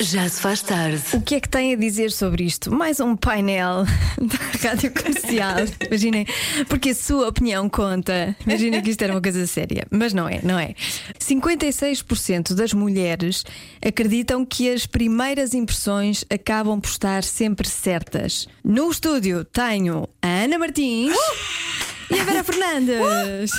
Já se faz tarde. O que é que tem a dizer sobre isto? Mais um painel da rádio comercial. Imaginem, porque a sua opinião conta. Imaginem que isto era uma coisa séria. Mas não é, não é. 56% das mulheres acreditam que as primeiras impressões acabam por estar sempre certas. No estúdio tenho a Ana Martins e a Vera Fernandes.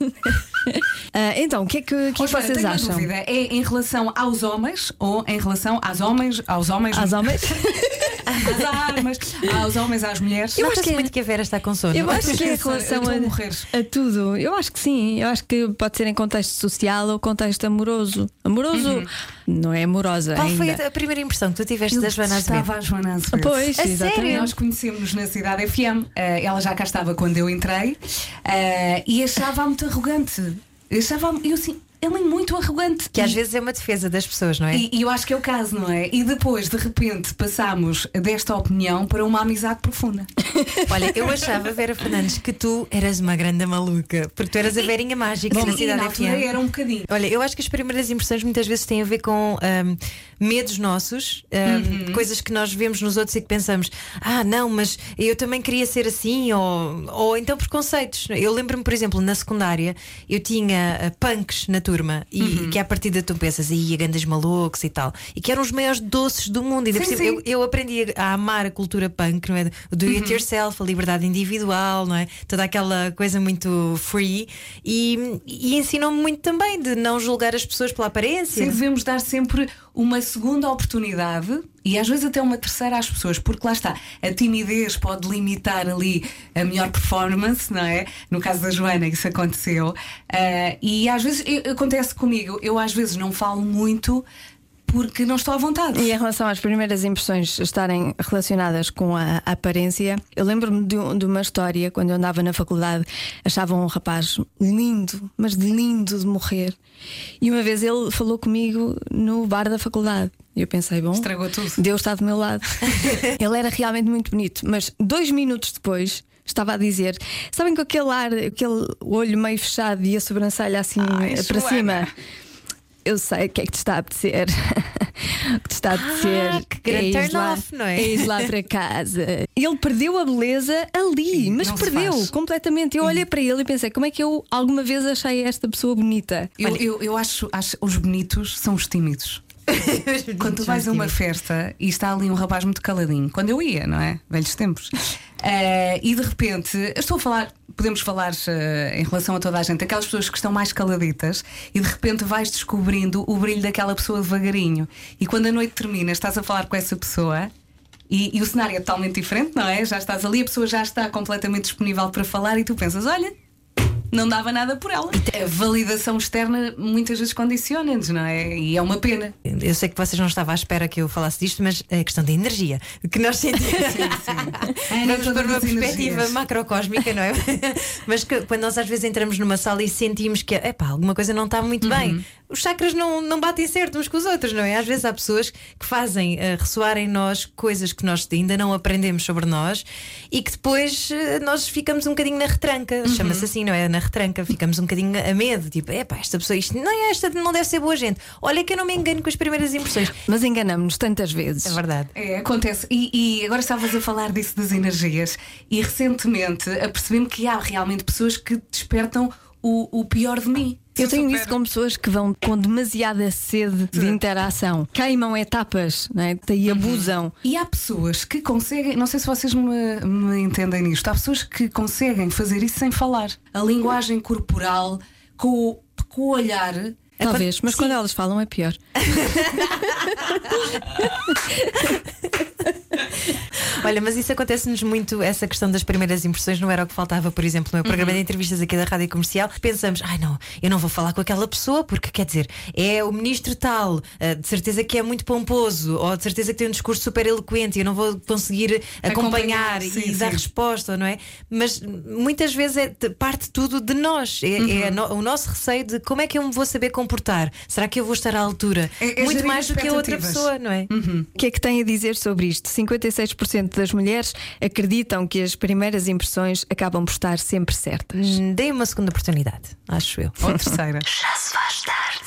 Ah, então, o que é que, que é que Olha, vocês tenho acham? dúvida. É em relação aos homens ou em relação às homens, aos homens, Às homens? às armas, aos homens, às mulheres? Eu acho que é- muito que a Vera está com sono. Eu acho que é em relação a a, tudo. Eu acho que sim. Eu acho que pode ser em contexto social ou contexto amoroso. Amoroso não é amorosa. Qual foi ainda. a primeira impressão que tu tiveste Eu da Joana Azevedo? estava a Joana Azevedo. Pois, A exatamente. sério? Nós conhecemos na Cidade FM. eh, ela já cá estava quando eu entrei eh, e achava-a muito arrogante. Eu achava eu assim, ela é muito arrogante. Que às E- vezes é uma defesa das pessoas, não é? E, e eu acho que é o caso, não é? E depois, de repente, passámos desta opinião para uma amizade profunda. Olha, eu achava, Vera Fernandes, que tu eras uma grande maluca, porque tu eras a Verinha Mágica Bom, na e Cidade na altura FM. era um bocadinho. Olha, eu acho que as primeiras impressões muitas vezes têm a ver com ahm, medos nossos, ahm, coisas que nós vemos nos outros e que pensamos, ah, não, mas eu também queria ser assim, ou, ou então preconceitos. Eu lembro-me, por exemplo, na secundária, eu tinha ah, punks na turma e que à partida tu pensas, ia grandes malucos e tal, e que eram os maiores doces do mundo. E Sim, eu, eu aprendi a, amar a cultura punk, não é? O do it yourself, a liberdade individual, não é? Toda aquela coisa muito free e, e ensinou-me muito também de não julgar as pessoas pela aparência. Sim, devemos dar sempre uma segunda oportunidade e às vezes até uma terceira às pessoas, porque lá está, a timidez pode limitar ali a melhor performance, não é? No caso da Joana, isso aconteceu. Ah, e às vezes eu- acontece comigo, eu às vezes não falo muito porque não estou à vontade. E em relação às primeiras impressões estarem relacionadas com a aparência, eu lembro-me de, de uma história quando eu andava na faculdade, achava um rapaz lindo, mas lindo de morrer. E uma vez ele falou comigo no bar da faculdade. E eu pensei, bom, Estragou tudo. Deus está do meu lado. ele era realmente muito bonito, mas dois minutos depois. Estava a dizer, sabem com aquele ar, aquele olho meio fechado e a sobrancelha assim Ai, para Joana. cima. Eu sei o que é que te está a apetecer. o que te está a apetecer. que grande é ires turn lá, off, não é? ires lá para casa. Ele perdeu a beleza ali, mas não perdeu completamente. Eu olhei para ele e pensei, como é que eu alguma vez achei esta pessoa bonita? Eu, eu, eu acho, acho os bonitos são os tímidos. Quando tu vais a uma festa e está ali um rapaz muito caladinho, quando eu ia, não é? Velhos tempos. Eh, e de repente, eu estou a falar, podemos falar eh, em relação a toda a gente, aquelas pessoas que estão mais caladitas e de repente vais descobrindo o brilho daquela pessoa devagarinho. E quando a noite termina, estás a falar com essa pessoa. E, e o cenário é totalmente diferente, não é? Já estás ali, a pessoa já está completamente disponível para falar e tu pensas: olha, não dava nada por ela. A validação externa muitas vezes condiciona-nos, não é? E é uma pena. Eu sei que vocês não estavam à espera que eu falasse disto, mas é a questão da energia que nós sentimos. Vamos para uma perspectiva macrocósmica, não é? Mas que, quando nós às vezes entramos numa sala e sentimos que epá, alguma coisa não está muito bem, os chakras não, não batem certo uns com os outros, não é? Às vezes há pessoas que fazem eh, ressoar em nós coisas que nós ainda não aprendemos sobre nós e que depois eh, nós ficamos um bocadinho na retranca, chama-se assim, não é? Na retranca, ficamos um bocadinho a medo, tipo, epá, esta pessoa, isto não é esta, não deve ser boa gente. Olha que eu não me engano com as primeiras impressões. Mas enganamos-nos tantas vezes. É verdade. É, acontece. E, e agora estavas a falar disso das energias, e recentemente apercebi-me que há realmente pessoas que despertam o, o pior de mim. Eu tenho Super- isso com pessoas que vão com demasiada sede de interação, queimam etapas né? e abusam. E há pessoas que conseguem, não sei se vocês me, me entendem nisto, há pessoas que conseguem fazer isso sem falar. A linguagem corporal, com, o- com o olhar. Talvez, mas Sim. quando elas falam é pior. Olha, mas isso acontece-nos muito, essa questão das primeiras impressões não era o que faltava, por exemplo, no meu programa de entrevistas aqui da Rádio Comercial. Pensamos, ai não, eu não vou falar com aquela pessoa porque quer dizer, é o ministro tal, ah, de certeza que é muito pomposo, ou de certeza que tem um discurso super eloquente e eu não vou conseguir acompanhar, Acompanhar, e sim, dar sim. resposta, não é? Mas muitas vezes é, te- parte tudo de nós, é, é a no- o nosso receio de como é que eu me vou saber comportar? Será que eu vou estar à altura? É- é muito mais do que a outra pessoa, não é? O que é que tem a dizer sobre isto? 56% das mulheres acreditam que as primeiras impressões acabam por estar sempre certas. Hum, Dei uma segunda oportunidade, acho eu. Ou terceira. Já se faz tarde.